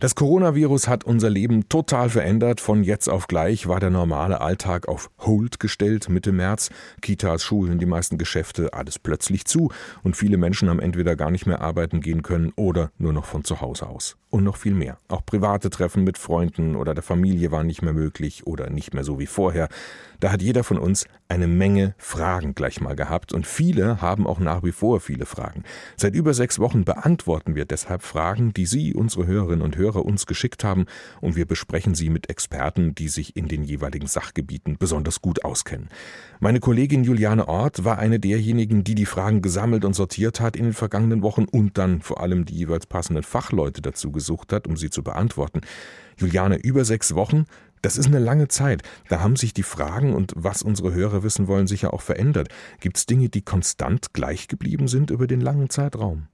Das Coronavirus hat unser Leben total verändert. Von jetzt auf gleich war der normale Alltag auf Hold gestellt Mitte März. Kitas, Schulen, die meisten Geschäfte, alles plötzlich zu. Und viele Menschen haben entweder gar nicht mehr arbeiten gehen können oder nur noch von zu Hause aus. Und noch viel mehr. Auch private Treffen mit Freunden oder der Familie waren nicht mehr möglich oder nicht mehr so wie vorher. Da hat jeder von uns eine Menge Fragen gleich mal gehabt und viele haben auch nach wie vor viele Fragen. Seit über sechs Wochen beantworten wir deshalb Fragen, die Sie, unsere Hörerinnen und Hörer, uns geschickt haben und wir besprechen sie mit Experten, die sich in den jeweiligen Sachgebieten besonders gut auskennen. Meine Kollegin Juliane Ort war eine derjenigen, die die Fragen gesammelt und sortiert hat in den vergangenen Wochen und dann vor allem die jeweils passenden Fachleute dazu gesucht hat, um sie zu beantworten. Juliane, über sechs Wochen, das ist eine lange Zeit. Da haben sich die Fragen und was unsere Hörer wissen wollen, sicher auch verändert. Gibt es Dinge, die konstant gleich geblieben sind über den langen Zeitraum?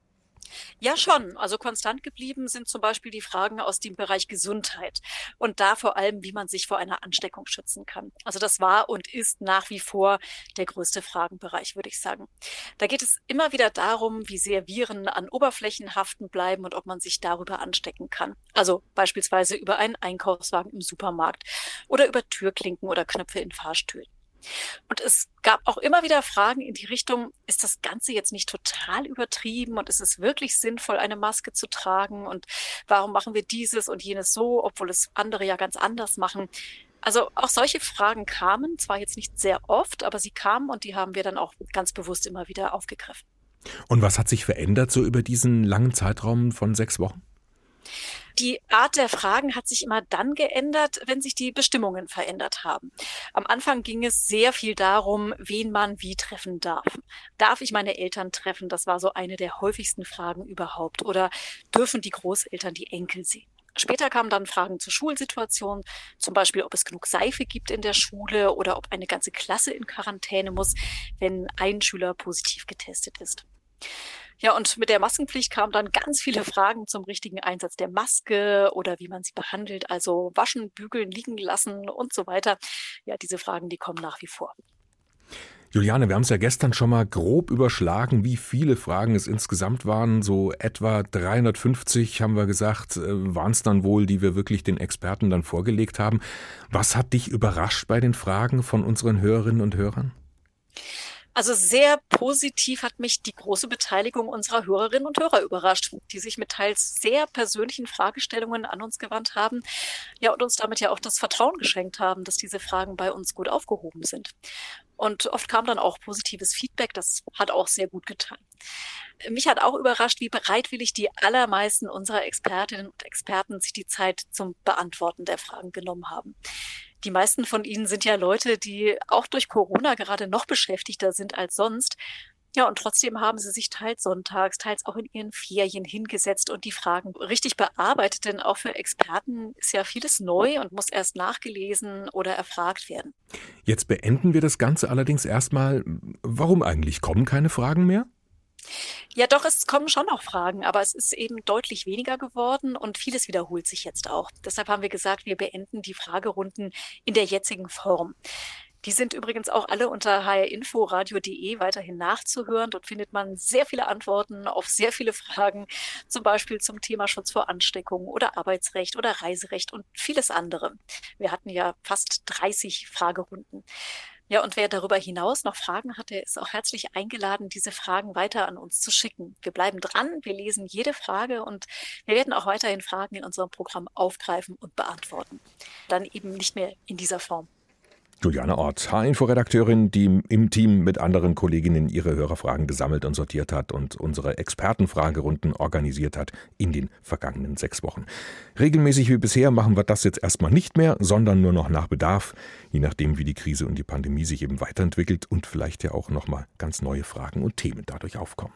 Ja, schon. Also konstant geblieben sind zum Beispiel die Fragen aus dem Bereich Gesundheit und da vor allem, wie man sich vor einer Ansteckung schützen kann. Also das war und ist nach wie vor der größte Fragenbereich, würde ich sagen. Da geht es immer wieder darum, wie sehr Viren an Oberflächen haften bleiben und ob man sich darüber anstecken kann. Also beispielsweise über einen Einkaufswagen im Supermarkt oder über Türklinken oder Knöpfe in Fahrstühlen. Und es gab auch immer wieder Fragen in die Richtung, ist das Ganze jetzt nicht total übertrieben und ist es wirklich sinnvoll, eine Maske zu tragen und warum machen wir dieses und jenes so, obwohl es andere ja ganz anders machen? Also auch solche Fragen kamen, zwar jetzt nicht sehr oft, aber sie kamen und die haben wir dann auch ganz bewusst immer wieder aufgegriffen. Und was hat sich verändert so über diesen langen Zeitraum von sechs Wochen? Die Art der Fragen hat sich immer dann geändert, wenn sich die Bestimmungen verändert haben. Am Anfang ging es sehr viel darum, wen man wie treffen darf. Darf ich meine Eltern treffen? Das war so eine der häufigsten Fragen überhaupt. Oder dürfen die Großeltern die Enkel sehen? Später kamen dann Fragen zur Schulsituation, zum Beispiel, ob es genug Seife gibt in der Schule oder ob eine ganze Klasse in Quarantäne muss, wenn ein Schüler positiv getestet ist. Ja, und mit der Maskenpflicht kamen dann ganz viele Fragen zum richtigen Einsatz der Maske oder wie man sie behandelt, also waschen, bügeln, liegen lassen und so weiter. Ja, diese Fragen, die kommen nach wie vor. Juliane, wir haben es ja gestern schon mal grob überschlagen, wie viele Fragen es insgesamt waren. So etwa 350 haben wir gesagt, äh, waren es dann wohl, die wir wirklich den Experten dann vorgelegt haben. Was hat dich überrascht bei den Fragen von unseren Hörerinnen und Hörern? Also sehr positiv hat mich die große Beteiligung unserer Hörerinnen und Hörer überrascht, die sich mit teils sehr persönlichen Fragestellungen an uns gewandt haben, ja, und uns damit ja auch das Vertrauen geschenkt haben, dass diese Fragen bei uns gut aufgehoben sind. Und oft kam dann auch positives Feedback, das hat auch sehr gut getan. Mich hat auch überrascht, wie bereitwillig die allermeisten unserer Expertinnen und Experten sich die Zeit zum Beantworten der Fragen genommen haben. Die meisten von ihnen sind ja Leute, die auch durch Corona gerade noch beschäftigter sind als sonst. Ja, und trotzdem haben sie sich teils sonntags, teils auch in ihren Ferien hingesetzt und die Fragen richtig bearbeitet, denn auch für Experten ist ja vieles neu und muss erst nachgelesen oder erfragt werden. Jetzt beenden wir das Ganze allerdings erstmal. Warum eigentlich kommen keine Fragen mehr? Ja, doch, es kommen schon noch Fragen, aber es ist eben deutlich weniger geworden und vieles wiederholt sich jetzt auch. Deshalb haben wir gesagt, wir beenden die Fragerunden in der jetzigen Form. Die sind übrigens auch alle unter hrinforadio.de weiterhin nachzuhören. Dort findet man sehr viele Antworten auf sehr viele Fragen, zum Beispiel zum Thema Schutz vor Ansteckung oder Arbeitsrecht oder Reiserecht und vieles andere. Wir hatten ja fast 30 Fragerunden. Ja, und wer darüber hinaus noch Fragen hat, der ist auch herzlich eingeladen, diese Fragen weiter an uns zu schicken. Wir bleiben dran, wir lesen jede Frage und wir werden auch weiterhin Fragen in unserem Programm aufgreifen und beantworten. Dann eben nicht mehr in dieser Form. Juliane Ort, H-Info-Redakteurin, die im Team mit anderen Kolleginnen ihre Hörerfragen gesammelt und sortiert hat und unsere Expertenfragerunden organisiert hat in den vergangenen sechs Wochen. Regelmäßig wie bisher machen wir das jetzt erstmal nicht mehr, sondern nur noch nach Bedarf, je nachdem, wie die Krise und die Pandemie sich eben weiterentwickelt und vielleicht ja auch nochmal ganz neue Fragen und Themen dadurch aufkommen.